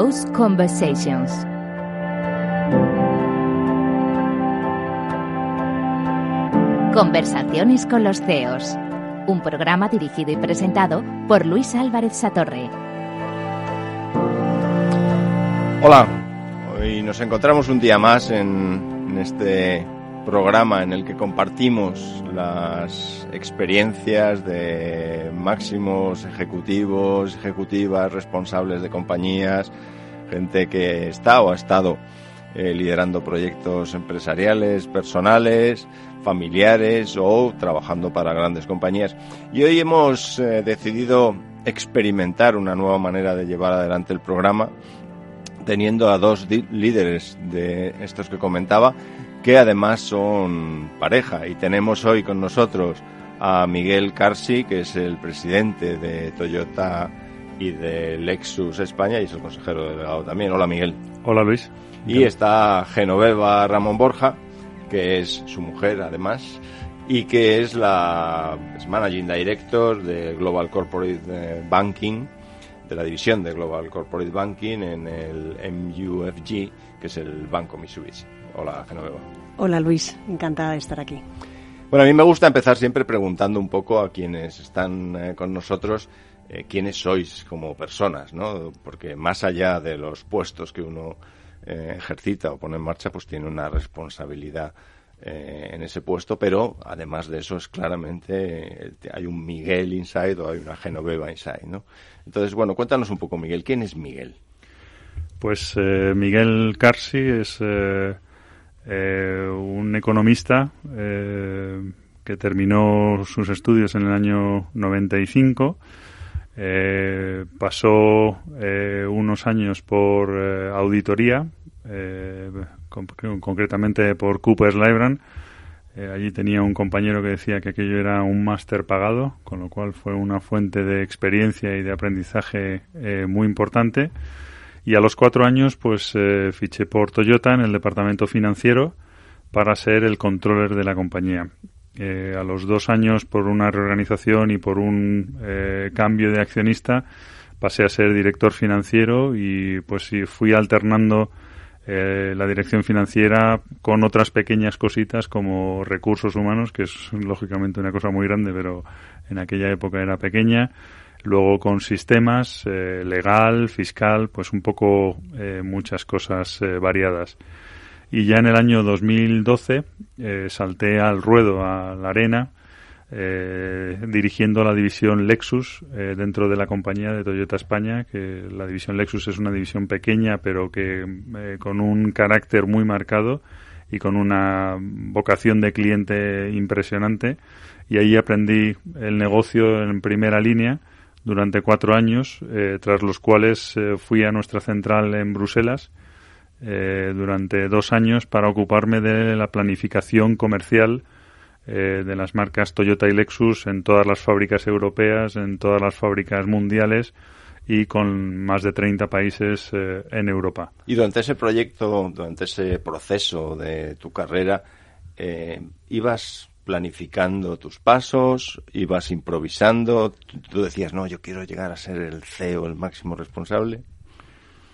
CEO's Conversations. Conversaciones con los CEOs. Un programa dirigido y presentado por Luis Álvarez Satorre. Hola, hoy nos encontramos un día más en, en este programa en el que compartimos las experiencias de máximos ejecutivos, ejecutivas, responsables de compañías, gente que está o ha estado eh, liderando proyectos empresariales, personales, familiares o trabajando para grandes compañías. Y hoy hemos eh, decidido experimentar una nueva manera de llevar adelante el programa, teniendo a dos líderes de estos que comentaba, que además son pareja. Y tenemos hoy con nosotros a Miguel Carsi, que es el presidente de Toyota y de Lexus España y es el consejero delegado también. Hola Miguel. Hola Luis. Y está Genoveva Ramón Borja, que es su mujer además y que es la Managing Director de Global Corporate eh, Banking, de la división de Global Corporate Banking en el MUFG, que es el Banco Mitsubishi. Hola, Genoveva. Hola, Luis. Encantada de estar aquí. Bueno, a mí me gusta empezar siempre preguntando un poco a quienes están eh, con nosotros eh, quiénes sois como personas, ¿no? Porque más allá de los puestos que uno eh, ejercita o pone en marcha, pues tiene una responsabilidad en ese puesto, pero además de eso es claramente hay un Miguel inside o hay una Genoveva inside, ¿no? Entonces, bueno, cuéntanos un poco, Miguel, ¿quién es Miguel? Pues Miguel Carsi es eh, un economista eh, que terminó sus estudios en el año 95. Eh, pasó unos años por auditoría, concretamente por Cooper's Lybrand. allí tenía un compañero que decía que aquello era un máster pagado, con lo cual fue una fuente de experiencia y de aprendizaje muy importante. Y a los cuatro años, pues eh, fiché por Toyota en el departamento financiero para ser el controller de la compañía. Eh, a los dos años, por una reorganización y por un eh, cambio de accionista, pasé a ser director financiero y pues fui alternando la dirección financiera con otras pequeñas cositas como recursos humanos, que es lógicamente una cosa muy grande, pero en aquella época era pequeña luego con sistemas eh, legal, fiscal, pues un poco eh, muchas cosas eh, variadas. Y ya en el año 2012 salté al ruedo, a la arena, dirigiendo la división Lexus dentro de la compañía de Toyota España, que la división Lexus es una división pequeña, pero que con un carácter muy marcado y con una vocación de cliente impresionante. Y ahí aprendí el negocio en primera línea durante cuatro años, eh, tras los cuales eh, fui a nuestra central en Bruselas eh, durante dos años para ocuparme de la planificación comercial de las marcas Toyota y Lexus en todas las fábricas europeas, en todas las fábricas mundiales y con más de 30 países en Europa. Y durante ese proyecto, durante ese proceso de tu carrera, ibas planificando tus pasos, ibas improvisando, tú decías, no, yo quiero llegar a ser el CEO, el máximo responsable.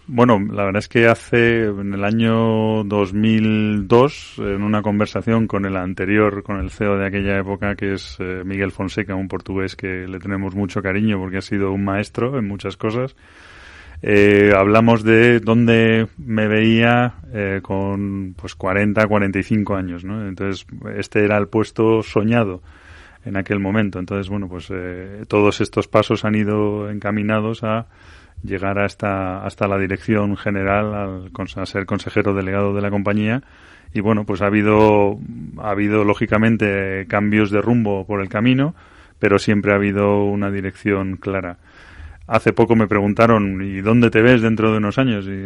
Bueno, la verdad es que hace, en el año 2002, en una conversación con el anterior, con el CEO de aquella época, que es eh, Miguel Fonseca, un portugués que le tenemos mucho cariño porque ha sido un maestro en muchas cosas, eh, hablamos de dónde me veía eh, con pues 40, 45 años, ¿no? Entonces, este era el puesto soñado en aquel momento. Entonces, bueno, pues eh, todos estos pasos han ido encaminados a llegar hasta, hasta la dirección general, al, a ser consejero delegado de la compañía. Y bueno, pues ha habido, ha habido lógicamente cambios de rumbo por el camino, pero siempre ha habido una dirección clara. Hace poco me preguntaron, ¿y dónde te ves dentro de unos años? Y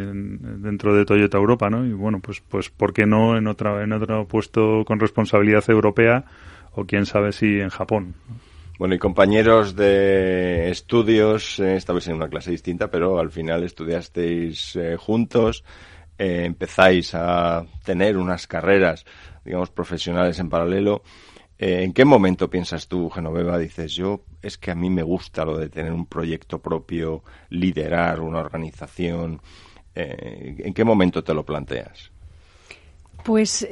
dentro de Toyota Europa, ¿no? Y bueno, pues, pues ¿por qué no en, otra, en otro puesto con responsabilidad europea o quién sabe si en Japón? Bueno, y compañeros de estudios, eh, estabais en una clase distinta, pero al final estudiasteis eh, juntos, eh, empezáis a tener unas carreras, digamos, profesionales en paralelo. Eh, ¿En qué momento piensas tú, Genoveva, dices yo, es que a mí me gusta lo de tener un proyecto propio, liderar una organización? ¿En qué momento te lo planteas? Pues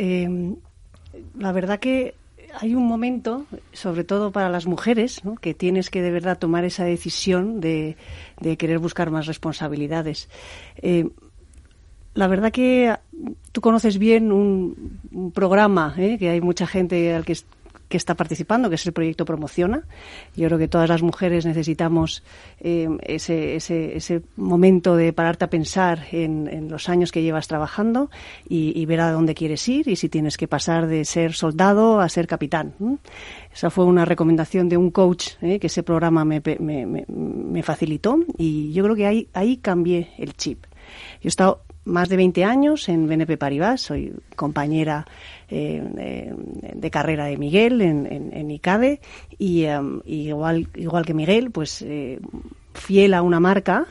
la verdad que hay un momento, sobre todo para las mujeres, que tienes que de verdad tomar esa decisión de, querer buscar más responsabilidades. la verdad que tú conoces bien un, programa, que hay mucha gente al que que está participando, que es el proyecto Promociona. Yo creo que todas las mujeres necesitamos eh, ese, ese, ese, momento de pararte a pensar en, los años que llevas trabajando y, ver a dónde quieres ir y si tienes que pasar de ser soldado a ser capitán. Esa fue una recomendación de un coach eh, que ese programa me, me, me, facilitó y yo creo que ahí, ahí cambié el chip. Yo he estado más de 20 años en BNP Paribas, soy compañera eh, de carrera de Miguel en, en, ICADE y, um, igual, igual que Miguel, pues eh, fiel a una marca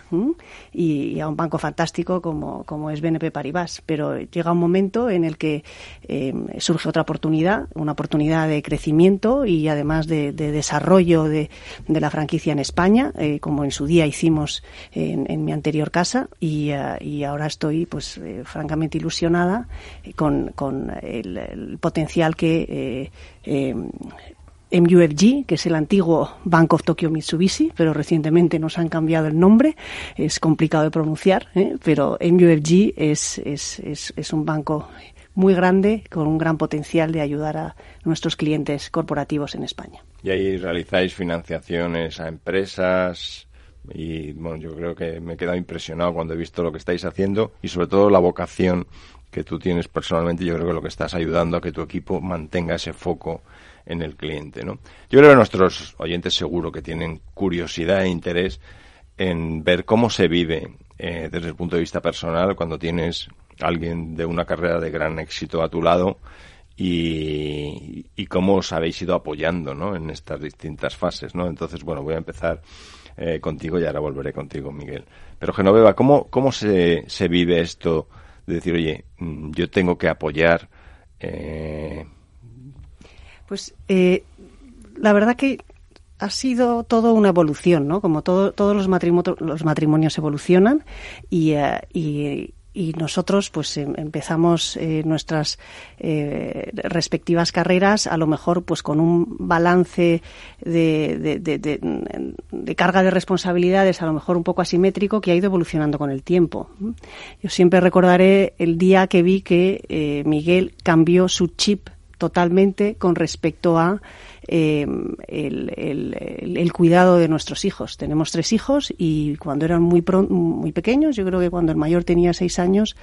y, a un banco fantástico como, es BNP Paribas. Pero llega un momento en el que eh, surge otra oportunidad, una oportunidad de crecimiento y además de, desarrollo de, la franquicia en España, eh, como en su día hicimos en, mi anterior casa. Y, eh, ahora estoy, pues, francamente ilusionada con, con el, potencial que MUFG, que es el antiguo Bank of Tokyo Mitsubishi, pero recientemente nos han cambiado el nombre, es complicado de pronunciar, ¿eh? pero MUFG es, es, es, es un banco muy grande con un gran potencial de ayudar a nuestros clientes corporativos en España. Y ahí realizáis financiaciones a empresas y bueno, yo creo que me he quedado impresionado cuando he visto lo que estáis haciendo y sobre todo la vocación que tú tienes personalmente, yo creo que lo que estás ayudando a que tu equipo mantenga ese foco en el cliente, ¿no? Yo creo que nuestros oyentes seguro que tienen curiosidad e interés en ver cómo se vive eh, desde el punto de vista personal cuando tienes alguien de una carrera de gran éxito a tu lado y, cómo os habéis ido apoyando ¿no? en estas distintas fases. ¿no? Entonces, bueno, voy a empezar eh, contigo y ahora volveré contigo, Miguel. Pero Genoveva, ¿cómo, cómo se, se vive esto de decir, oye, mm, yo tengo que apoyar eh, pues eh, la verdad que ha sido todo una evolución, ¿no? Como todo, todos los, matrimonios, los matrimonios evolucionan y, eh, nosotros pues em, empezamos eh, nuestras respectivas carreras a lo mejor pues con un balance de, carga de responsabilidades a lo mejor un poco asimétrico que ha ido evolucionando con el tiempo. Yo siempre recordaré el día que vi que Miguel cambió su chip totalmente con respecto a em, el, cuidado de nuestros hijos. Tenemos tres hijos y cuando eran muy, muy pequeños, yo creo que cuando el mayor tenía seis años,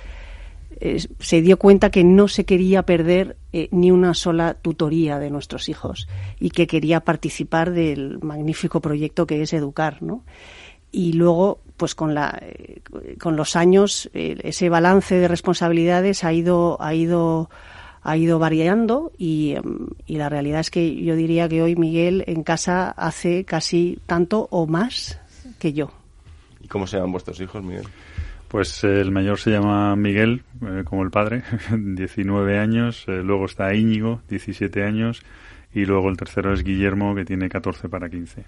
eh, se dio cuenta que no se quería perder eh, ni una sola tutoría de nuestros hijos y que quería participar del magnífico proyecto que es educar, ¿no? Y luego, pues con la, eh, con los años, ese balance de responsabilidades ha ido, ha ido ha ido variando y, em, y, la realidad es que yo diría que hoy Miguel en casa hace casi tanto o más que yo. ¿Y cómo se llaman vuestros hijos, Miguel? Pues el mayor se llama Miguel, eh, como el padre, 19 años, eh, luego está Íñigo, 17 años, y luego el tercero es Guillermo, que tiene 14 para 15.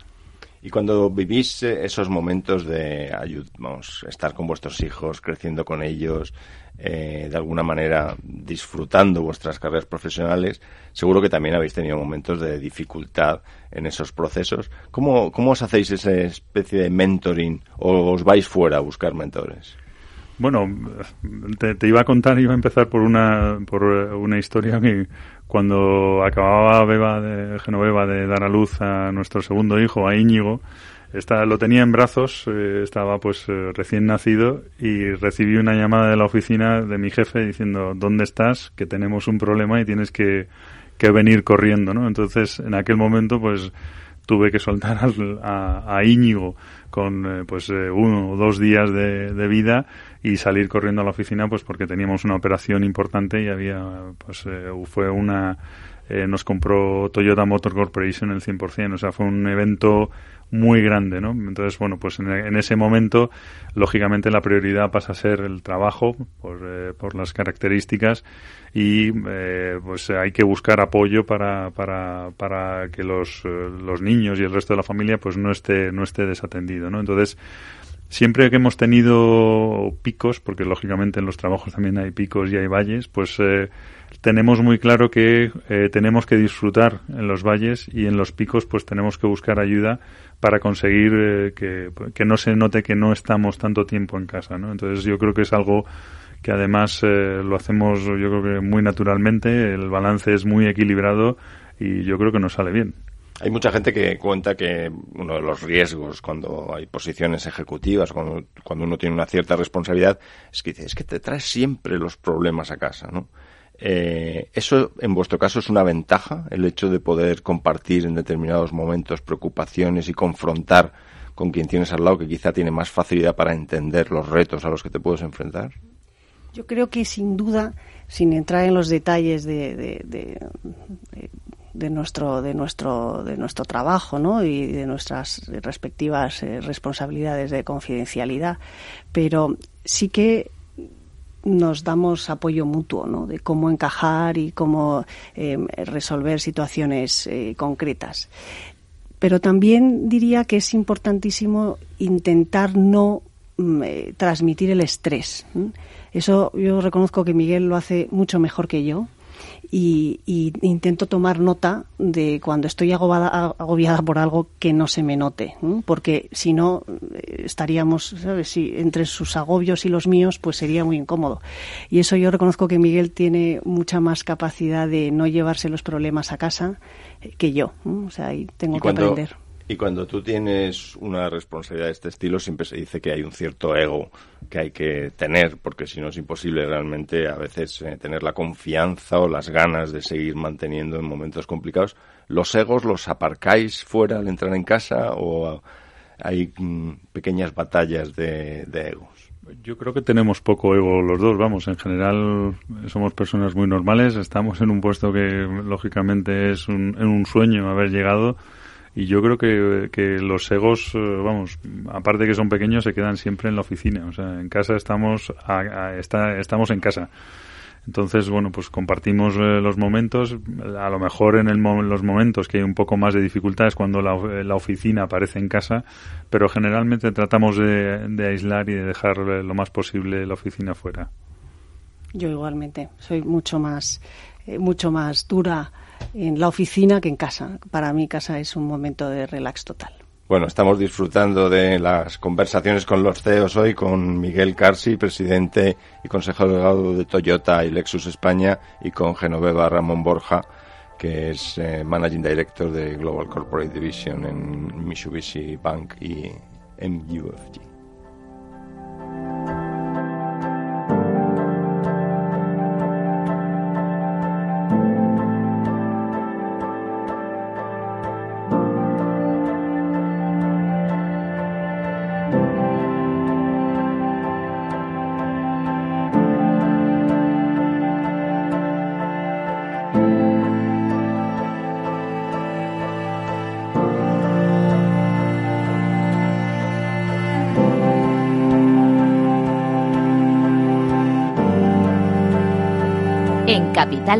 Y cuando vivís eh, esos momentos de vamos, estar con vuestros hijos, creciendo con ellos, eh, de alguna manera disfrutando vuestras carreras profesionales, seguro que también habéis tenido momentos de dificultad en esos procesos. ¿Cómo, cómo os hacéis esa especie de mentoring o os vais fuera a buscar mentores? Bueno, te, te, iba a contar, iba a empezar por una, por una historia que cuando acababa Beba de Genoveva de dar a luz a nuestro segundo hijo, a Íñigo, lo tenía en brazos, eh, estaba pues eh, recién nacido y recibí una llamada de la oficina de mi jefe diciendo ¿dónde estás? que tenemos un problema y tienes que, que venir corriendo, ¿no? Entonces en aquel momento pues tuve que soltar a, a Íñigo con eh, pues uno o dos días de, de vida y salir corriendo a la oficina pues porque teníamos una operación importante y había pues fue una eh, nos compró Toyota Motor Corporation el 100%. O sea, fue un evento muy grande, ¿no? Entonces, bueno, pues en, ese momento, lógicamente, la prioridad pasa a ser el trabajo por, eh, las características y eh, pues hay que buscar apoyo para, para, para que los, los niños y el resto de la familia pues no esté, no esté desatendido, ¿no? Entonces, siempre que hemos tenido picos, porque lógicamente en los trabajos también hay picos y hay valles, pues eh, tenemos muy claro que eh, tenemos que disfrutar en los valles y en los picos pues tenemos que buscar ayuda para conseguir eh, que, que, no se note que no estamos tanto tiempo en casa, ¿no? Entonces yo creo que es algo que además lo hacemos yo creo que muy naturalmente, el balance es muy equilibrado y yo creo que nos sale bien. Hay mucha gente que cuenta que uno de los riesgos cuando hay posiciones ejecutivas, cuando, uno tiene una cierta responsabilidad, es que dice, es que te traes siempre los problemas a casa, ¿no? Eh, ¿Eso en vuestro caso es una ventaja, el hecho de poder compartir en determinados momentos preocupaciones y confrontar con quien tienes al lado que quizá tiene más facilidad para entender los retos a los que te puedes enfrentar? Yo creo que sin duda, sin entrar en los detalles de de nuestro de nuestro de nuestro trabajo ¿no? y de nuestras respectivas eh, responsabilidades de confidencialidad pero sí que nos damos apoyo mutuo ¿no? de cómo encajar y cómo em, resolver situaciones eh, concretas pero también diría que es importantísimo intentar no mm, eh, transmitir el estrés eso yo reconozco que Miguel lo hace mucho mejor que yo y, intento tomar nota de cuando estoy agobiada, por algo que no se me note, porque si no eh, estaríamos, ¿sabes? Si entre sus agobios y los míos, pues sería muy incómodo. Y eso yo reconozco que Miguel tiene mucha más capacidad de no llevarse los problemas a casa eh, que yo. O sea, ahí tengo que aprender y cuando tú tienes una responsabilidad de este estilo, siempre se dice que hay un cierto ego que hay que tener, porque si no es imposible realmente a veces eh, tener la confianza o las ganas de seguir manteniendo en momentos complicados. ¿Los egos los aparcáis fuera al entrar en casa o hay mm, pequeñas batallas de, egos? Yo creo que tenemos poco ego los dos, vamos, en general somos personas muy normales, estamos en un puesto que lógicamente es un, en un sueño haber llegado y yo creo que, que los egos, eh, vamos, aparte de que son pequeños, se quedan siempre en la oficina. O sea, en casa estamos, está, estamos en casa. Entonces, bueno, pues compartimos eh, los momentos. A lo mejor en el los momentos que hay un poco más de dificultades cuando la, la oficina aparece en casa, pero generalmente tratamos de, de, aislar y de dejar eh, lo más posible la oficina fuera. Yo igualmente, soy mucho más, mucho más dura en la oficina que en casa. Para mí casa es un momento de relax total. Bueno, estamos disfrutando de las conversaciones con los CEOs hoy, con Miguel Carsi, presidente y consejero de Toyota y Lexus España, y con Genoveva Ramón Borja, que es eh, Managing Director de Global Corporate Division en Mitsubishi Bank y MUFG.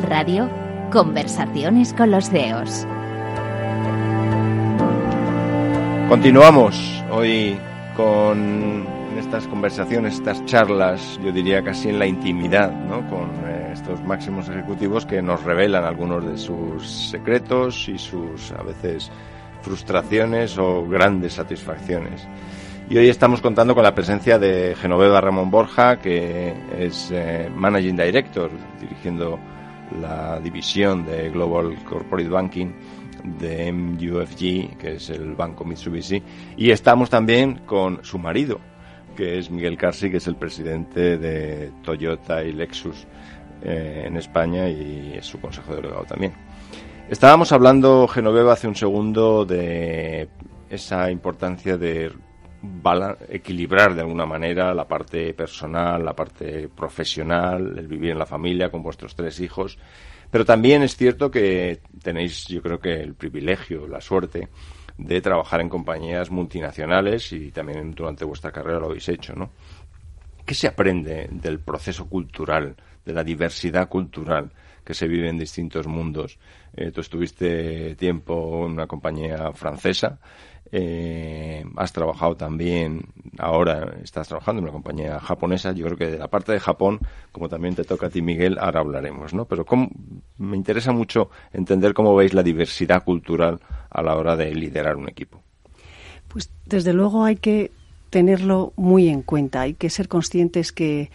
Radio, conversaciones con los CEOs. Continuamos hoy con estas conversaciones, estas charlas, yo diría casi en la intimidad, ¿no? con eh, estos máximos ejecutivos que nos revelan algunos de sus secretos y sus a veces frustraciones o grandes satisfacciones. Y hoy estamos contando con la presencia de Genoveva Ramón Borja, que es eh, Managing Director, dirigiendo la división de Global Corporate Banking de MUFG, que es el banco Mitsubishi. Y estamos también con su marido, que es Miguel Carsi, que es el presidente de Toyota y Lexus eh, en España y es su consejo delegado también. Estábamos hablando, Genoveva, hace un segundo de esa importancia de equilibrar de alguna manera la parte personal, la parte profesional, el vivir en la familia con vuestros tres hijos. Pero también es cierto que tenéis, yo creo que el privilegio, la suerte de trabajar en compañías multinacionales y también durante vuestra carrera lo habéis hecho, ¿no? ¿Qué se aprende del proceso cultural, de la diversidad cultural que se vive en distintos mundos? Eh, tú estuviste tiempo en una compañía francesa, eh, has trabajado también, ahora estás trabajando en una compañía japonesa. Yo creo que de la parte de Japón, como también te toca a ti, Miguel, ahora hablaremos, ¿no? Pero me interesa mucho entender cómo veis la diversidad cultural a la hora de liderar un equipo. Pues desde luego hay que tenerlo muy en cuenta. Hay que ser conscientes que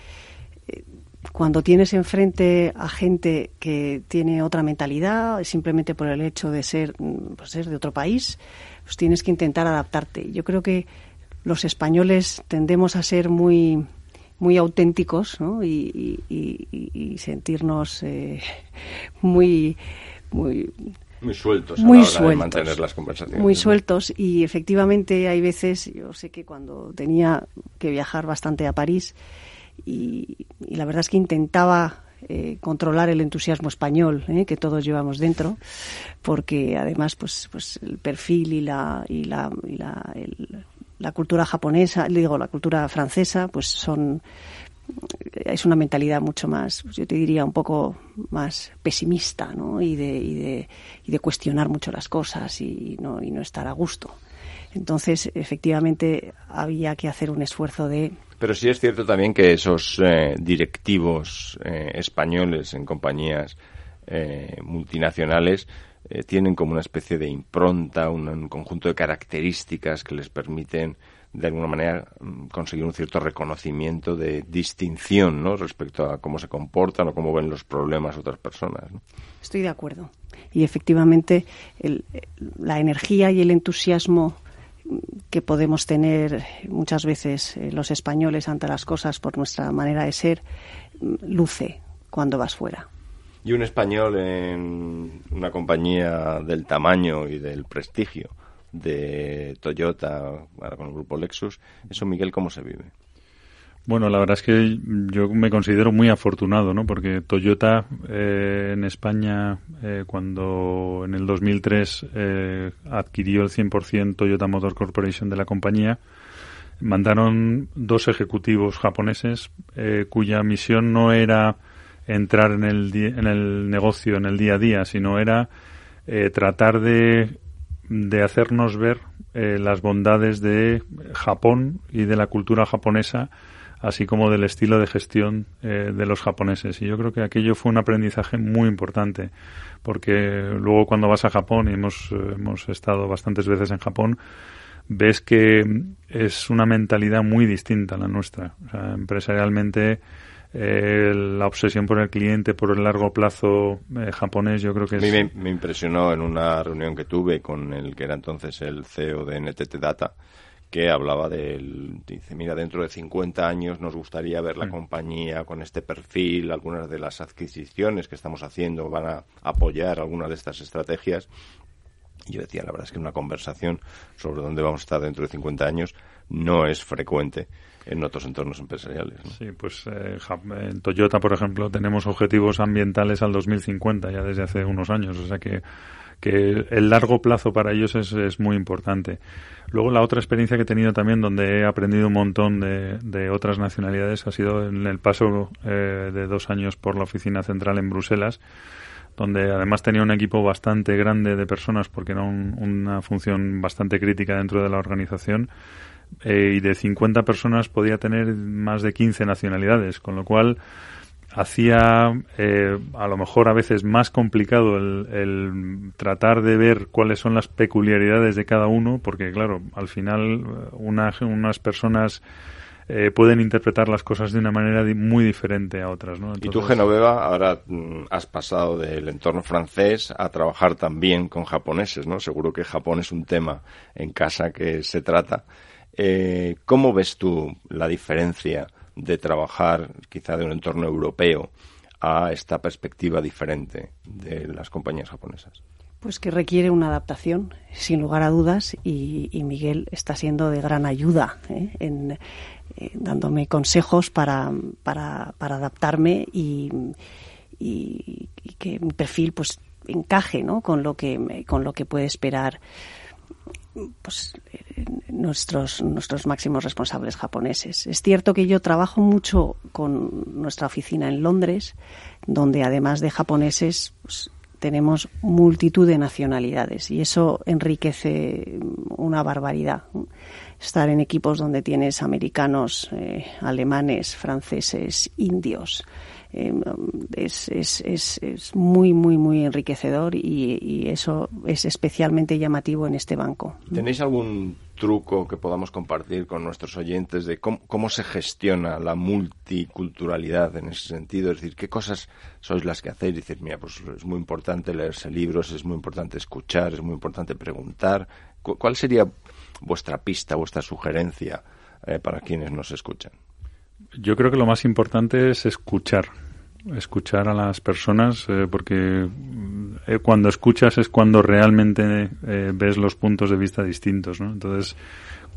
eh, cuando tienes enfrente a gente que tiene otra mentalidad, simplemente por el hecho de ser, mm, pues ser de otro país, pues tienes que intentar adaptarte. Yo creo que los españoles tendemos a ser muy muy auténticos y, sentirnos eh, muy muy muy sueltos a la hora de mantener las conversaciones. Muy sueltos y efectivamente hay veces, yo sé que cuando tenía que viajar bastante a París y, la verdad es que intentaba eh, controlar el entusiasmo español eh, que todos llevamos dentro, porque además pues, pues el perfil y la, y la, y la, la cultura japonesa, digo, la cultura francesa, pues son es una mentalidad mucho más, yo te diría, un poco más pesimista, ¿no? Y de, y de, y de cuestionar mucho las cosas y no, y no estar a gusto. Entonces, efectivamente, había que hacer un esfuerzo de... Pero sí es cierto también que esos eh, directivos eh, españoles en compañías eh, multinacionales tienen como una especie de impronta, un conjunto de características que les permiten de alguna manera mm, conseguir un cierto reconocimiento de distinción ¿no? respecto a cómo se comportan o cómo ven los problemas otras personas. Estoy de acuerdo. Y efectivamente la energía y el entusiasmo que podemos tener muchas veces eh, los españoles ante las cosas por nuestra manera de ser mm, luce cuando vas fuera. Y un español en una compañía del tamaño y del prestigio de Toyota con el grupo Lexus. Eso, Miguel, ¿cómo se vive? Bueno, la verdad es que yo me considero muy afortunado, ¿no? Porque Toyota eh, en España, eh, cuando en el 2003 eh, adquirió el 100% Toyota Motor Corporation de la compañía, mandaron dos ejecutivos japoneses cuya misión no era entrar en el, en el negocio en el día a día, sino era tratar de de hacernos ver eh, las bondades de Japón y de la cultura japonesa, así como del estilo de gestión eh, de los japoneses. Y yo creo que aquello fue un aprendizaje muy importante, porque luego cuando vas a Japón, y hemos, eh, hemos estado bastantes veces en Japón, ves que es una mentalidad muy distinta a la nuestra. empresarialmente eh, la obsesión por el cliente, por el largo plazo eh, japonés, yo creo que es... A mí me, impresionó en una reunión que tuve con el que era entonces el CEO de NTT Data, que hablaba del, dice, mira, dentro de 50 años nos gustaría ver la mm. compañía con este perfil, algunas de las adquisiciones que estamos haciendo van a apoyar algunas de estas estrategias. Y yo decía, la verdad es que una conversación sobre dónde vamos a estar dentro de 50 años no es frecuente en otros entornos empresariales. Sí, pues eh, en Toyota, por ejemplo, tenemos objetivos ambientales al 2050 ya desde hace unos años, o sea que, que el largo plazo para ellos es, es muy importante. Luego la otra experiencia que he tenido también, donde he aprendido un montón de, de otras nacionalidades, ha sido en el paso eh, de dos años por la oficina central en Bruselas, donde además tenía un equipo bastante grande de personas porque era una función bastante crítica dentro de la organización eh, y de 50 personas podía tener más de 15 nacionalidades, con lo cual hacía eh, a lo mejor a veces más complicado el, tratar de ver cuáles son las peculiaridades de cada uno, porque claro, al final unas personas eh, pueden interpretar las cosas de una manera muy diferente a otras. ¿no? y tú, Genoveva, ahora mm, has pasado del entorno francés a trabajar también con japoneses, ¿no? Seguro que Japón es un tema en casa que se trata. Eh, ¿Cómo ves tú la diferencia de trabajar quizá de un entorno europeo a esta perspectiva diferente de las compañías japonesas? Pues que requiere una adaptación, sin lugar a dudas, y, Miguel está siendo de gran ayuda ¿eh? en eh, dándome consejos para, para, para adaptarme y, y, que mi perfil pues encaje ¿no? con lo que con lo que puede esperar pues nuestros nuestros máximos responsables japoneses. Es cierto que yo trabajo mucho con nuestra oficina en Londres, donde además de japoneses pues, tenemos multitud de nacionalidades y eso enriquece una barbaridad. Estar en equipos donde tienes americanos, eh, alemanes, franceses, indios, Em, es, es, es, es, muy, muy, muy enriquecedor y, eso es especialmente llamativo en este banco. ¿Tenéis algún truco que podamos compartir con nuestros oyentes de cómo, se gestiona la multiculturalidad en ese sentido? Es decir, ¿qué cosas sois las que hacéis? Decir, mira, pues es muy importante leerse libros, es muy importante escuchar, es muy importante preguntar. ¿Cuál sería vuestra pista, vuestra sugerencia eh, para quienes nos escuchan? Yo creo que lo más importante es escuchar, escuchar a las personas, eh, porque eh, cuando escuchas es cuando realmente eh, ves los puntos de vista distintos, ¿no? Entonces,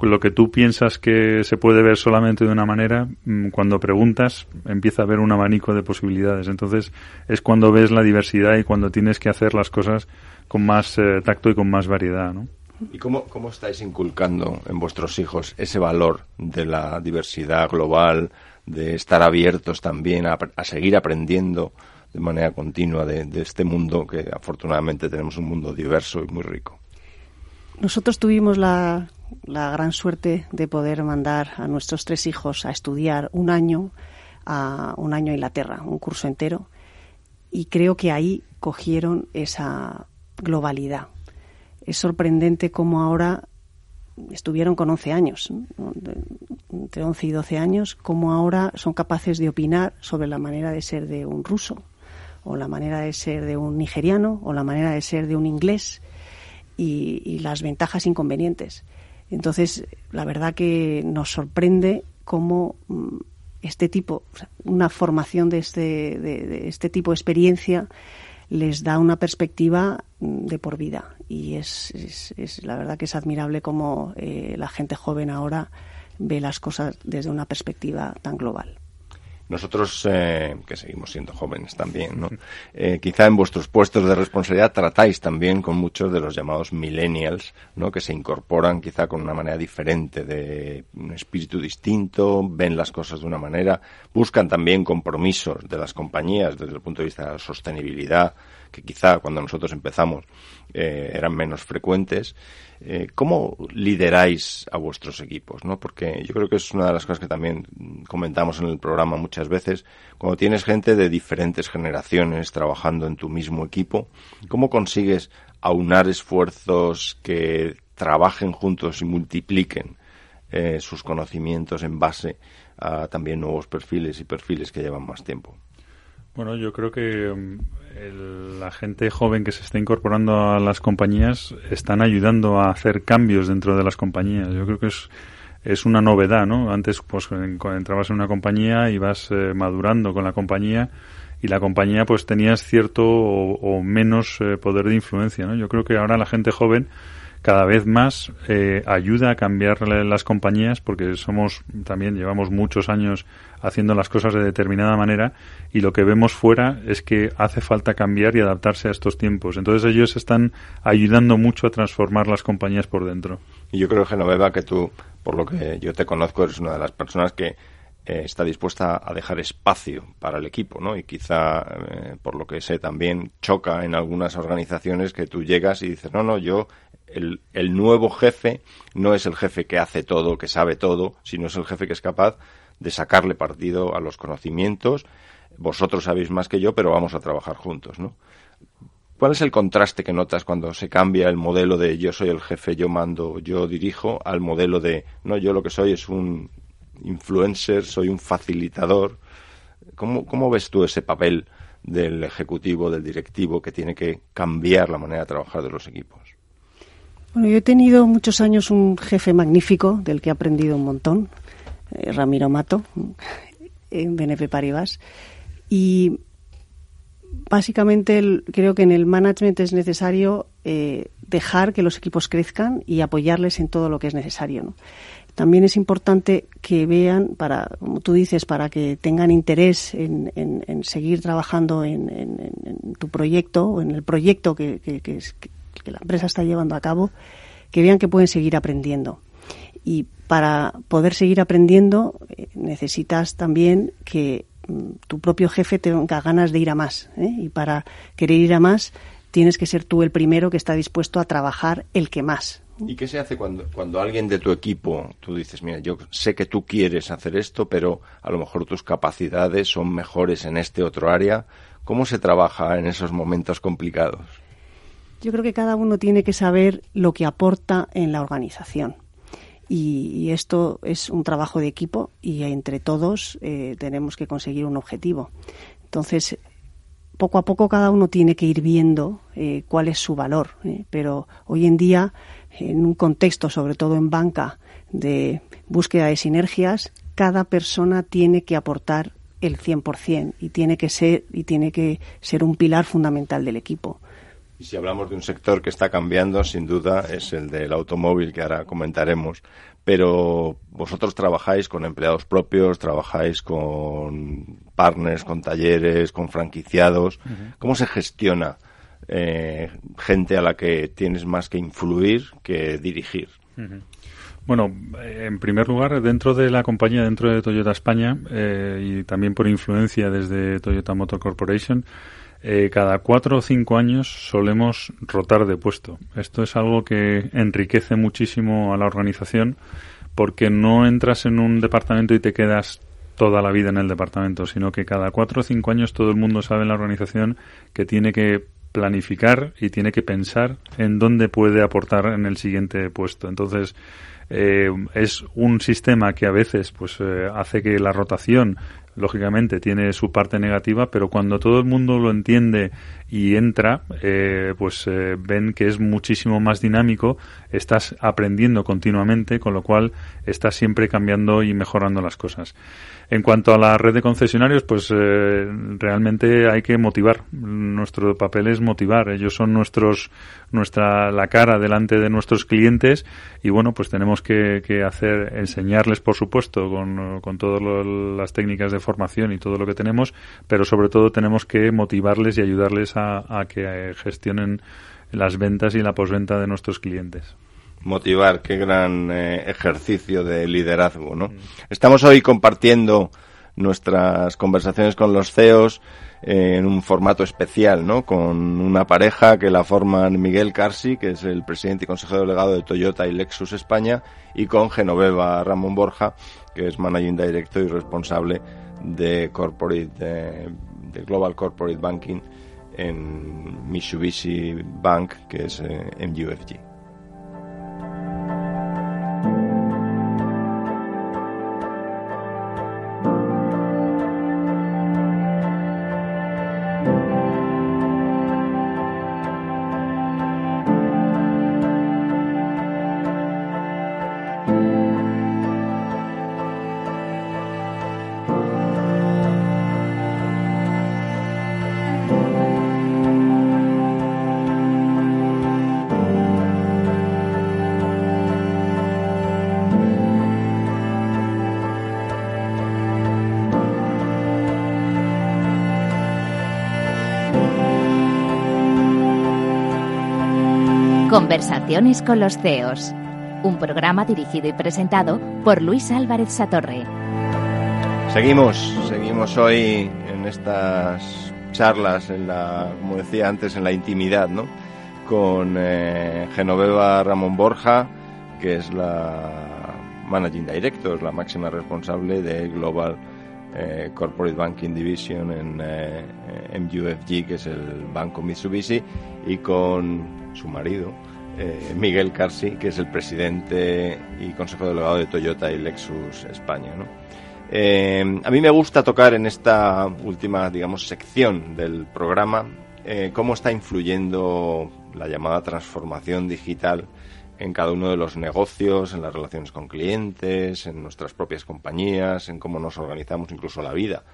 lo que tú piensas que se puede ver solamente de una manera, mm, cuando preguntas empieza a haber un abanico de posibilidades. Entonces, es cuando ves la diversidad y cuando tienes que hacer las cosas con más tacto y con más variedad, ¿no? ¿Y cómo, cómo estáis inculcando en vuestros hijos ese valor de la diversidad global, de estar abiertos también a, seguir aprendiendo de manera continua de, este mundo que afortunadamente tenemos un mundo diverso y muy rico? Nosotros tuvimos la, la gran suerte de poder mandar a nuestros tres hijos a estudiar un año a un año a Inglaterra, un curso entero, y creo que ahí cogieron esa globalidad es sorprendente cómo ahora estuvieron con 11 años, entre 11 y 12 años, cómo ahora son capaces de opinar sobre la manera de ser de un ruso, o la manera de ser de un nigeriano, o la manera de ser de un inglés, y, las ventajas e inconvenientes. Entonces, la verdad que nos sorprende cómo mm, este tipo, una formación de este, de este tipo de experiencia les da una perspectiva mm, de por vida y es, es, la verdad que es admirable cómo eh, la gente joven ahora ve las cosas desde una perspectiva tan global. Nosotros, eh, que seguimos siendo jóvenes también, ¿no? Eh, quizá en vuestros puestos de responsabilidad tratáis también con muchos de los llamados millennials, ¿no? Que se incorporan quizá con una manera diferente, de un espíritu distinto, ven las cosas de una manera, buscan también compromisos de las compañías desde el punto de vista de la sostenibilidad, que quizá cuando nosotros empezamos eh, eran menos frecuentes. Eh, ¿Cómo lideráis a vuestros equipos? ¿no? Porque yo creo que es una de las cosas que también comentamos en el programa muchas veces. Cuando tienes gente de diferentes generaciones trabajando en tu mismo equipo, ¿cómo consigues aunar esfuerzos que trabajen juntos y multipliquen eh, sus conocimientos en base a también nuevos perfiles y perfiles que llevan más tiempo? Bueno, yo creo que mm, la gente joven que se está incorporando a las compañías están ayudando a hacer cambios dentro de las compañías. Yo creo que es, es una novedad, ¿no? Antes, pues, cuando entrabas en una compañía y vas eh, madurando con la compañía y la compañía, pues, tenías cierto o, menos eh, poder de influencia, ¿no? Yo creo que ahora la gente joven cada vez más eh, ayuda a cambiar las compañías porque somos también llevamos muchos años haciendo las cosas de determinada manera y lo que vemos fuera es que hace falta cambiar y adaptarse a estos tiempos. Entonces ellos están ayudando mucho a transformar las compañías por dentro. Y yo creo, Genoveva, que tú, por lo que yo te conozco, eres una de las personas que eh, está dispuesta a dejar espacio para el equipo, ¿no? Y quizá, eh, por lo que sé, también choca en algunas organizaciones que tú llegas y dices, no, no, yo el, el, nuevo jefe no es el jefe que hace todo, que sabe todo, sino es el jefe que es capaz de sacarle partido a los conocimientos. Vosotros sabéis más que yo, pero vamos a trabajar juntos, ¿no? ¿Cuál es el contraste que notas cuando se cambia el modelo de yo soy el jefe, yo mando, yo dirijo, al modelo de no, yo lo que soy es un influencer, soy un facilitador? ¿Cómo, ves tú ese papel del ejecutivo, del directivo, que tiene que cambiar la manera de trabajar de los equipos? Bueno, yo he tenido muchos años un jefe magnífico del que he aprendido un montón, eh, Ramiro Mato, en BNP Paribas. Y básicamente creo que en el management es necesario eh, dejar que los equipos crezcan y apoyarles en todo lo que es necesario. también es importante que vean, para, como tú dices, para que tengan interés en, seguir trabajando en, tu proyecto o en el proyecto que, la empresa está llevando a cabo, que vean que pueden seguir aprendiendo. Y para poder seguir aprendiendo eh, necesitas también que tu propio jefe tenga ganas de ir a más. ¿eh? Y para querer ir a más tienes que ser tú el primero que está dispuesto a trabajar el que más. ¿Y qué se hace cuando, cuando alguien de tu equipo, tú dices, mira, yo sé que tú quieres hacer esto, pero a lo mejor tus capacidades son mejores en este otro área? ¿Cómo se trabaja en esos momentos complicados? Yo creo que cada uno tiene que saber lo que aporta en la organización. Y, esto es un trabajo de equipo y entre todos eh, tenemos que conseguir un objetivo. Entonces, poco a poco cada uno tiene que ir viendo eh, cuál es su valor. Eh, pero hoy en día, en un contexto, sobre todo en banca, de búsqueda de sinergias, cada persona tiene que aportar el 100% y tiene que ser y tiene que ser un pilar fundamental del equipo. Y si hablamos de un sector que está cambiando, sin duda es el del automóvil, que ahora comentaremos. Pero vosotros trabajáis con empleados propios, trabajáis con partners, con talleres, con franquiciados. ¿Cómo se gestiona eh, gente a la que tienes más que influir que dirigir? Bueno, en primer lugar, dentro de la compañía, dentro de Toyota España, eh, y también por influencia desde Toyota Motor Corporation, eh, cada cuatro o cinco años solemos rotar de puesto. Esto es algo que enriquece muchísimo a la organización porque no entras en un departamento y te quedas toda la vida en el departamento, sino que cada cuatro o cinco años todo el mundo sabe en la organización que tiene que planificar y tiene que pensar en dónde puede aportar en el siguiente puesto. Entonces, eh, es un sistema que a veces pues eh, hace que la rotación lógicamente tiene su parte negativa, pero cuando todo el mundo lo entiende y entra, eh, pues eh, ven que es muchísimo más dinámico, estás aprendiendo continuamente, con lo cual estás siempre cambiando y mejorando las cosas. En cuanto a la red de concesionarios, pues eh, realmente hay que motivar. Nuestro papel es motivar. Ellos son nuestros, nuestra, la cara delante de nuestros clientes y bueno, pues tenemos que, hacer, enseñarles, por supuesto, con, con todas las técnicas de formación y todo lo que tenemos, pero sobre todo tenemos que motivarles y ayudarles a, a que gestionen las ventas y la posventa de nuestros clientes motivar, qué gran eh, ejercicio de liderazgo, ¿no? Estamos hoy compartiendo nuestras conversaciones con los CEOs eh, en un formato especial, ¿no? Con una pareja que la forman Miguel Carsi, que es el presidente y consejero delegado de Toyota y Lexus España, y con Genoveva Ramón Borja, que es managing director y responsable de corporate, de, Global Corporate Banking en Mitsubishi Bank, que es eh, MUFG. Conversaciones con los CEOs. Un programa dirigido y presentado por Luis Álvarez Satorre. Seguimos, seguimos hoy en estas charlas, en la, como decía antes, en la intimidad, ¿no? Con eh, Genoveva Ramón Borja, que es la Managing Director, la máxima responsable de Global eh, Corporate Banking Division en eh, MUFG, que es el banco Mitsubishi, y con su marido, eh, Miguel Carsi, que es el presidente y consejo delegado de Toyota y Lexus España. Eh, a mí me gusta tocar en esta última, digamos, sección del programa eh, cómo está influyendo la llamada transformación digital en cada uno de los negocios, en las relaciones con clientes, en nuestras propias compañías, en cómo nos organizamos incluso la vida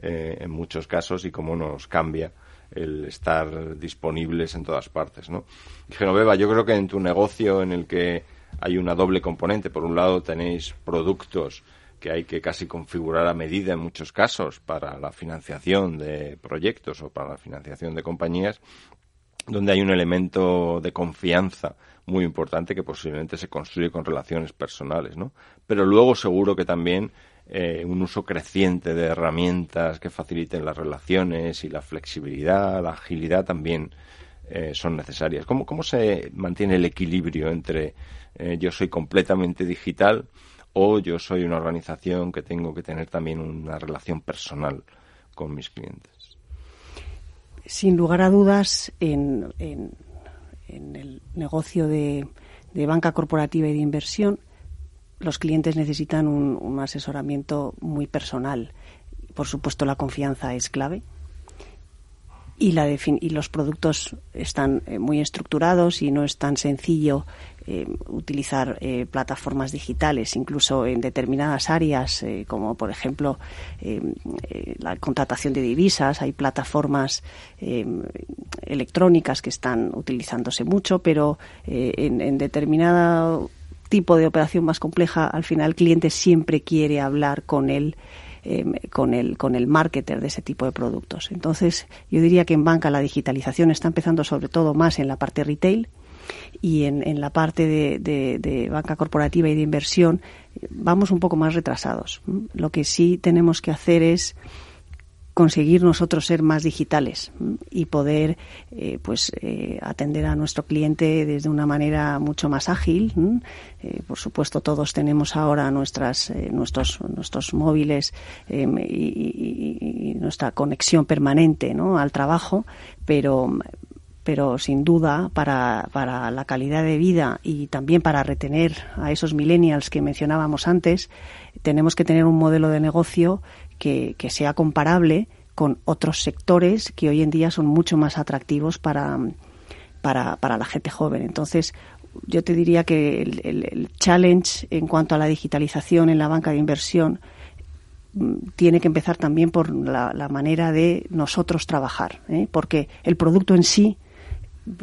en muchos casos y cómo nos cambia el estar disponibles en todas partes, ¿no? Genoveva, yo creo que en tu negocio en el que hay una doble componente. Por un lado tenéis productos que hay que casi configurar a medida en muchos casos para la financiación de proyectos o para la financiación de compañías, donde hay un elemento de confianza muy importante que posiblemente se construye con relaciones personales, ¿no? Pero luego seguro que también eh, un uso creciente de herramientas que faciliten las relaciones y la flexibilidad, la agilidad también eh, son necesarias. ¿Cómo, ¿Cómo se mantiene el equilibrio entre eh, yo soy completamente digital o yo soy una organización que tengo que tener también una relación personal con mis clientes? Sin lugar a dudas, en, en, el negocio de, banca corporativa y de inversión, los clientes necesitan un, asesoramiento muy personal. Por supuesto, la confianza es clave y, la y los productos están eh, muy estructurados y no es tan sencillo eh, utilizar eh, plataformas digitales, incluso en determinadas áreas, como por ejemplo la contratación de divisas. Hay plataformas electrónicas que están utilizándose mucho, pero en, en determinado tipo de operación más compleja, al final el cliente siempre quiere hablar con él Em, con, el, con el marketer de ese tipo de productos. Entonces, yo diría que en banca la digitalización está empezando sobre todo más en la parte retail y en, en la parte de, de, banca corporativa y de inversión vamos un poco más retrasados. Lo que sí tenemos que hacer es conseguir nosotros ser más digitales y poder eh, pues eh, atender a nuestro cliente desde una manera mucho más ágil eh, por supuesto todos tenemos ahora nuestras nuestros nuestros móviles em, y, nuestra conexión permanente ¿no? al trabajo pero pero sin duda para, para la calidad de vida y también para retener a esos millennials que mencionábamos antes, tenemos que tener un modelo de negocio que, sea comparable con otros sectores que hoy en día son mucho más atractivos para, para, para la gente joven. Entonces, yo te diría que el, challenge en cuanto a la digitalización en la banca de inversión mm, tiene que empezar también por la, manera de nosotros trabajar, ¿eh? porque el producto en sí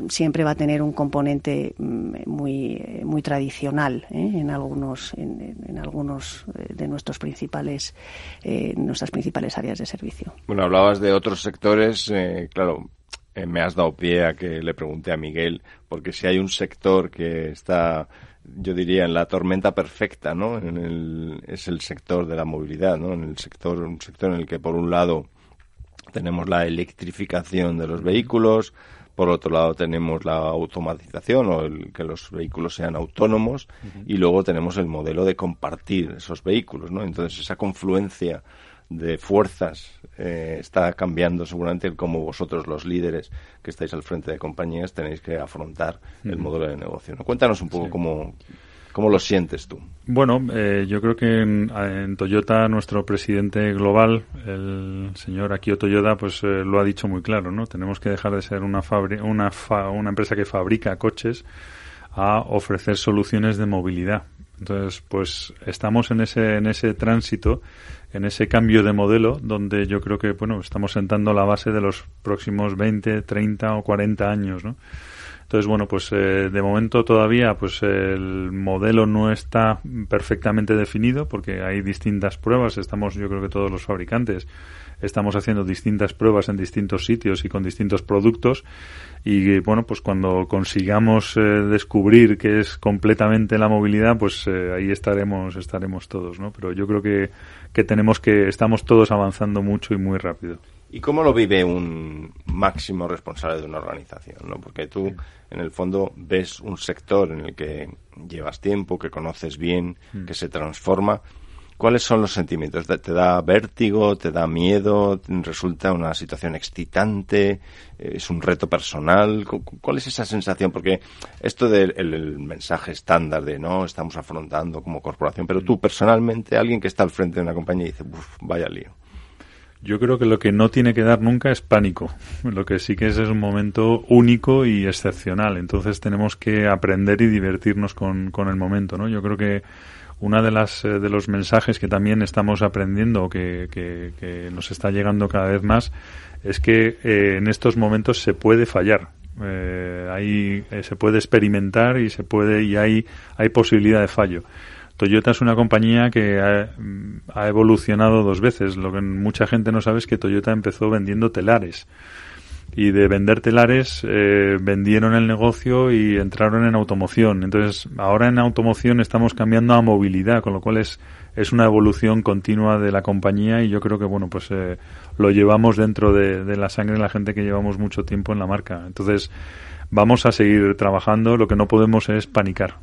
siempre va a tener un componente mm, muy muy tradicional ¿eh? en algunos en, algunos eh, de nuestros principales eh, nuestras principales áreas de servicio. Bueno hablabas de otros sectores claro me has dado pie a que le pregunte a Miguel porque si hay un sector que está yo diría en la tormenta perfecta no en el, es el sector de la movilidad no en el sector un sector en el que por un lado tenemos la electrificación de los vehículos por otro lado tenemos la automatización o el que los vehículos sean autónomos y luego tenemos el modelo de compartir esos vehículos, ¿no? Entonces esa confluencia de fuerzas eh, está cambiando seguramente como vosotros los líderes que estáis al frente de compañías tenéis que afrontar el modelo de negocio. Cuéntanos un poco cómo ¿Cómo lo sientes tú? Bueno, eh, yo creo que en, Toyota nuestro presidente global, el señor Akio Toyoda, pues eh, lo ha dicho muy claro, ¿no? Tenemos que dejar de ser una, una, una empresa que fabrica coches a ofrecer soluciones de movilidad. Entonces, pues estamos en ese, en ese tránsito, en ese cambio de modelo, donde yo creo que, bueno, estamos sentando la base de los próximos 20, 30 o 40 años, ¿no? Entonces, bueno, pues eh, de momento todavía pues el modelo no está perfectamente definido porque hay distintas pruebas. Estamos, yo creo que todos los fabricantes estamos haciendo distintas pruebas en distintos sitios y con distintos productos. Y bueno pues cuando consigamos eh, descubrir que es completamente la movilidad pues eh, ahí estaremos estaremos todos no pero yo creo que, que tenemos que estamos todos avanzando mucho y muy rápido ¿Y cómo lo vive un máximo responsable de una organización? ¿no? Porque tú, en el fondo, ves un sector en el que llevas tiempo, que conoces bien, mm. que se transforma. ¿Cuáles son los sentimientos? ¿Te da vértigo? ¿Te da miedo? ¿Resulta una situación excitante? ¿Es un reto personal? ¿Cuál es esa sensación? Porque esto del mensaje estándar de no, estamos afrontando como corporación, pero tú personalmente, alguien que está al frente de una compañía y dice, uff, vaya lío. Yo creo que lo que no tiene que dar nunca es pánico. Lo que sí que es es un momento único y excepcional. Entonces tenemos que aprender y divertirnos con, con el momento, ¿no? Yo creo que una de las eh, de los mensajes que también estamos aprendiendo que, que, nos está llegando cada vez más es que eh, en estos momentos se puede fallar Eh, ahí eh, se puede experimentar y se puede y hay hay posibilidad de fallo. Toyota es una compañía que ha, evolucionado dos veces. Lo que mucha gente no sabe es que Toyota empezó vendiendo telares. Y de vender telares eh, vendieron el negocio y entraron en automoción. Entonces, ahora en automoción estamos cambiando a movilidad, con lo cual es, es una evolución continua de la compañía y yo creo que, bueno, pues eh, lo llevamos dentro de, de la sangre de la gente que llevamos mucho tiempo en la marca. Entonces, vamos a seguir trabajando. Lo que no podemos es panicar.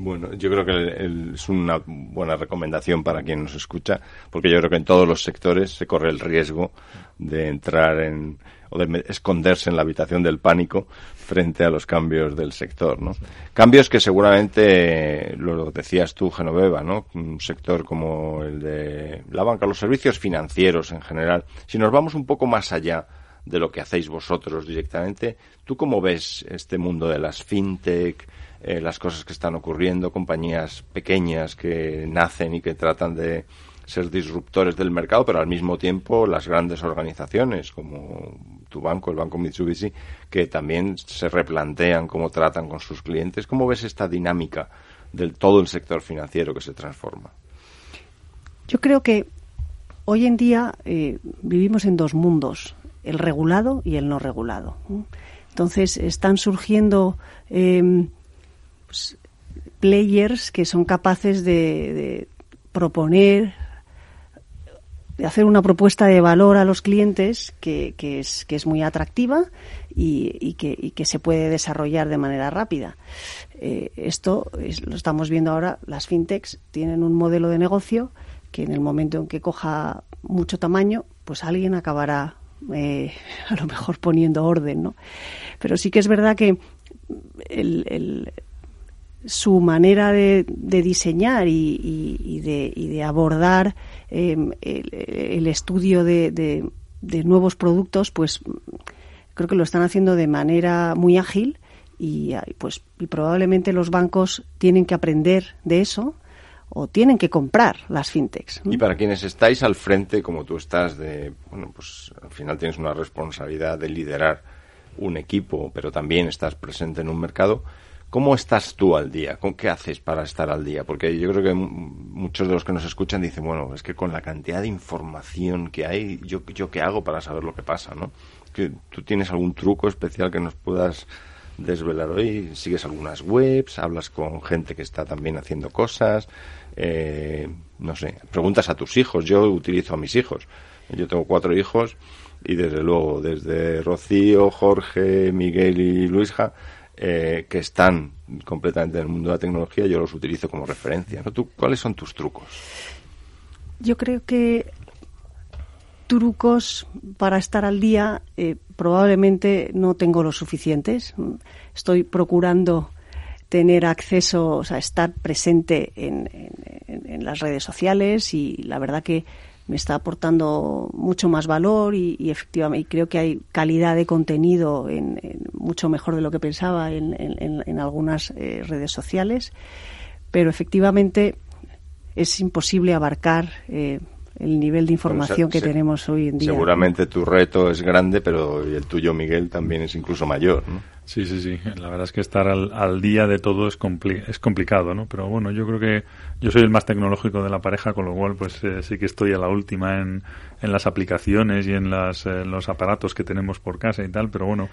Bueno, yo creo que es una buena recomendación para quien nos escucha, porque yo creo que en todos los sectores se corre el riesgo de entrar en o de esconderse en la habitación del pánico frente a los cambios del sector, ¿no? Cambios que seguramente lo decías tú, Genoveva, ¿no? Un sector como el de la banca, los servicios financieros en general. Si nos vamos un poco más allá de lo que hacéis vosotros directamente, ¿tú cómo ves este mundo de las fintech? Eh, las cosas que están ocurriendo, compañías pequeñas que nacen y que tratan de ser disruptores del mercado, pero al mismo tiempo las grandes organizaciones como tu banco, el Banco Mitsubishi, que también se replantean cómo tratan con sus clientes. ¿Cómo ves esta dinámica del todo el sector financiero que se transforma? Yo creo que hoy en día eh, vivimos en dos mundos, el regulado y el no regulado. Entonces están surgiendo pues, players que son capaces de, proponer, de hacer una propuesta de valor a los clientes que, es, que es muy atractiva y, que, se puede desarrollar de manera rápida. Eh, esto es, lo estamos viendo ahora, las fintechs tienen un modelo de negocio que en el momento en que coja mucho tamaño, pues alguien acabará eh, a lo mejor poniendo orden, ¿no? Pero sí que es verdad que el su manera de, diseñar y, de, y, de, abordar eh, el, estudio de, nuevos productos, pues creo que lo están haciendo de manera muy ágil y pues y probablemente los bancos tienen que aprender de eso o tienen que comprar las fintechs. Y para quienes estáis al frente, como tú estás, de bueno, pues al final tienes una responsabilidad de liderar un equipo, pero también estás presente en un mercado. ¿Cómo estás tú al día? ¿Con qué haces para estar al día? Porque yo creo que muchos de los que nos escuchan dicen, bueno, es que con la cantidad de información que hay, ¿yo, yo qué hago para saber lo que pasa? ¿no? ¿Que ¿Tú tienes algún truco especial que nos puedas desvelar hoy? ¿Sigues algunas webs? ¿Hablas con gente que está también haciendo cosas? Eh, no sé, preguntas a tus hijos. Yo utilizo a mis hijos. Yo tengo cuatro hijos y desde luego, desde Rocío, Jorge, Miguel y Luisja, eh, que están completamente en el mundo de la tecnología, yo los utilizo como referencia. ¿no? ¿Tú, ¿Cuáles son tus trucos? Yo creo que trucos para estar al día eh, probablemente no tengo los suficientes. Estoy procurando tener acceso, o sea, estar presente en, las redes sociales y la verdad que me está aportando mucho más valor y, y efectivamente y creo que hay calidad de contenido en, en mucho mejor de lo que pensaba en, en algunas eh, redes sociales, pero efectivamente es imposible abarcar eh, el nivel de información bueno, se, que se, tenemos hoy en día. Seguramente tu reto es grande, pero el tuyo, Miguel, también es incluso mayor, ¿no? Sí, sí, sí. La verdad es que estar al, al día de todo es, compli es complicado, ¿no? Pero bueno, yo creo que yo soy el más tecnológico de la pareja, con lo cual pues eh, sí que estoy a la última en, en las aplicaciones y en las, eh, los aparatos que tenemos por casa y tal, pero bueno,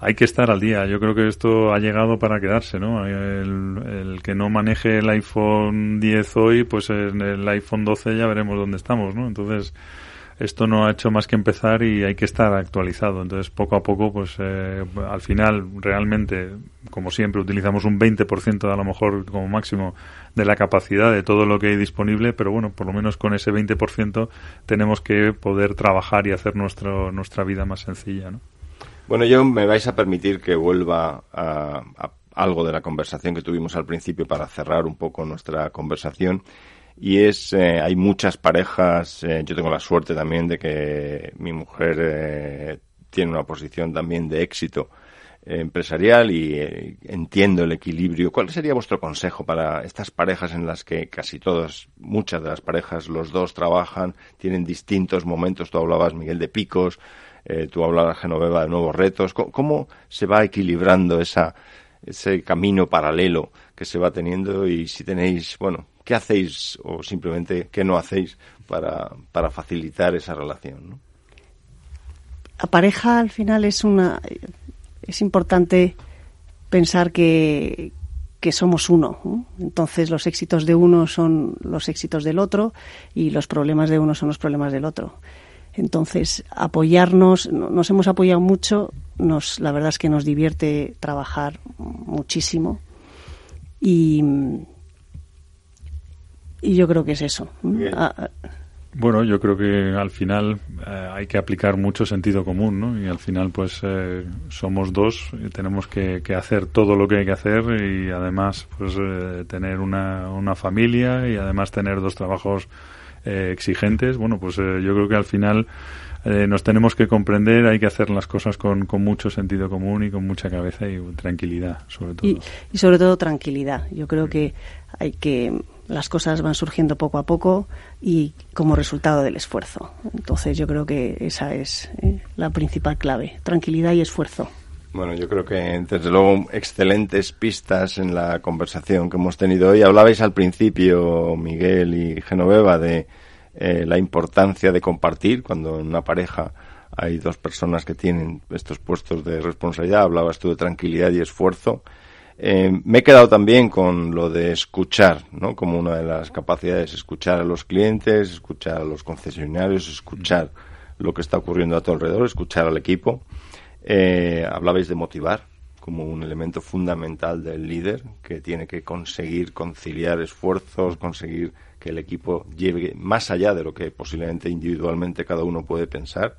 hay que estar al día. Yo creo que esto ha llegado para quedarse, ¿no? El, el, que no maneje el iPhone 10 hoy, pues en el iPhone 12 ya veremos dónde estamos, ¿no? Entonces, esto no ha hecho más que empezar y hay que estar actualizado. Entonces, poco a poco, pues eh, al final, realmente, como siempre, utilizamos un 20% a lo mejor como máximo de la capacidad de todo lo que hay disponible, pero bueno, por lo menos con ese 20% tenemos que poder trabajar y hacer nuestro, nuestra vida más sencilla, ¿no? Bueno, yo me vais a permitir que vuelva a, a algo de la conversación que tuvimos al principio para cerrar un poco nuestra conversación y es eh, hay muchas parejas eh, yo tengo la suerte también de que mi mujer eh, tiene una posición también de éxito empresarial y eh, entiendo el equilibrio. ¿Cuál sería vuestro consejo para estas parejas en las que casi todas, muchas de las parejas, los dos trabajan, tienen distintos momentos? Tú hablabas, Miguel, de picos, eh, tú hablabas, Genoveva, de nuevos retos. ¿Cómo, se va equilibrando esa, ese camino paralelo que se va teniendo y si tenéis, bueno, qué hacéis o simplemente qué no hacéis para, para facilitar esa relación? La pareja al final es una es importante pensar que, que somos uno. Entonces los éxitos de uno son los éxitos del otro y los problemas de uno son los problemas del otro. Entonces apoyarnos, nos hemos apoyado mucho, nos, la verdad es que nos divierte trabajar muchísimo y, y yo creo que es eso. Bueno, yo creo que al final eh, hay que aplicar mucho sentido común, ¿no? Y al final, pues, eh, somos dos y tenemos que, hacer todo lo que hay que hacer y además, pues, eh, tener una, una familia y además tener dos trabajos exigentes. Bueno, pues yo creo que al final nos tenemos que comprender, hay que hacer las cosas con, con mucho sentido común y con mucha cabeza y tranquilidad, sobre todo. Y, y sobre todo tranquilidad. Yo creo que hay que las cosas van surgiendo poco a poco y como resultado del esfuerzo. Entonces yo creo que esa es eh, la principal clave, tranquilidad y esfuerzo. Bueno, yo creo que desde luego excelentes pistas en la conversación que hemos tenido hoy. Hablabais al principio, Miguel y Genoveva, de eh, la importancia de compartir cuando en una pareja hay dos personas que tienen estos puestos de responsabilidad. Hablabas tú de tranquilidad y esfuerzo. Eh, me he quedado también con lo de escuchar, ¿no? Como una de las capacidades, escuchar a los clientes, escuchar a los concesionarios, escuchar lo que está ocurriendo a tu alrededor, escuchar al equipo. Eh, hablabais de motivar como un elemento fundamental del líder que tiene que conseguir conciliar esfuerzos, conseguir que el equipo llegue más allá de lo que posiblemente individualmente cada uno puede pensar.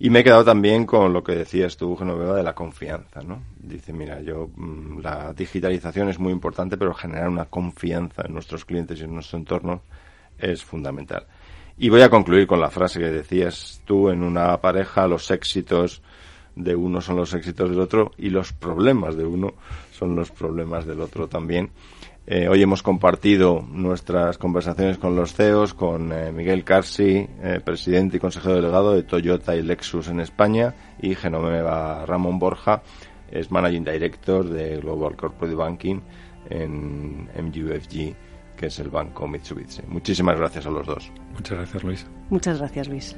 Y me he quedado también con lo que decías tú, Genoveva, de la confianza, ¿no? Dice, mira, yo, mm, la digitalización es muy importante, pero generar una confianza en nuestros clientes y en nuestro entorno es fundamental. Y voy a concluir con la frase que decías tú, en una pareja los éxitos de uno son los éxitos del otro y los problemas de uno son los problemas del otro también. Eh, hoy hemos compartido nuestras conversaciones con los CEOs, con eh, Miguel Carsi, eh, presidente y consejero delegado de Toyota y Lexus en España, y Genoveva Ramón Borja, es Managing Director de Global Corporate Banking en MUFG, que es el banco Mitsubishi. Muchísimas gracias a los dos. Muchas gracias, Luis. Muchas gracias, Luis.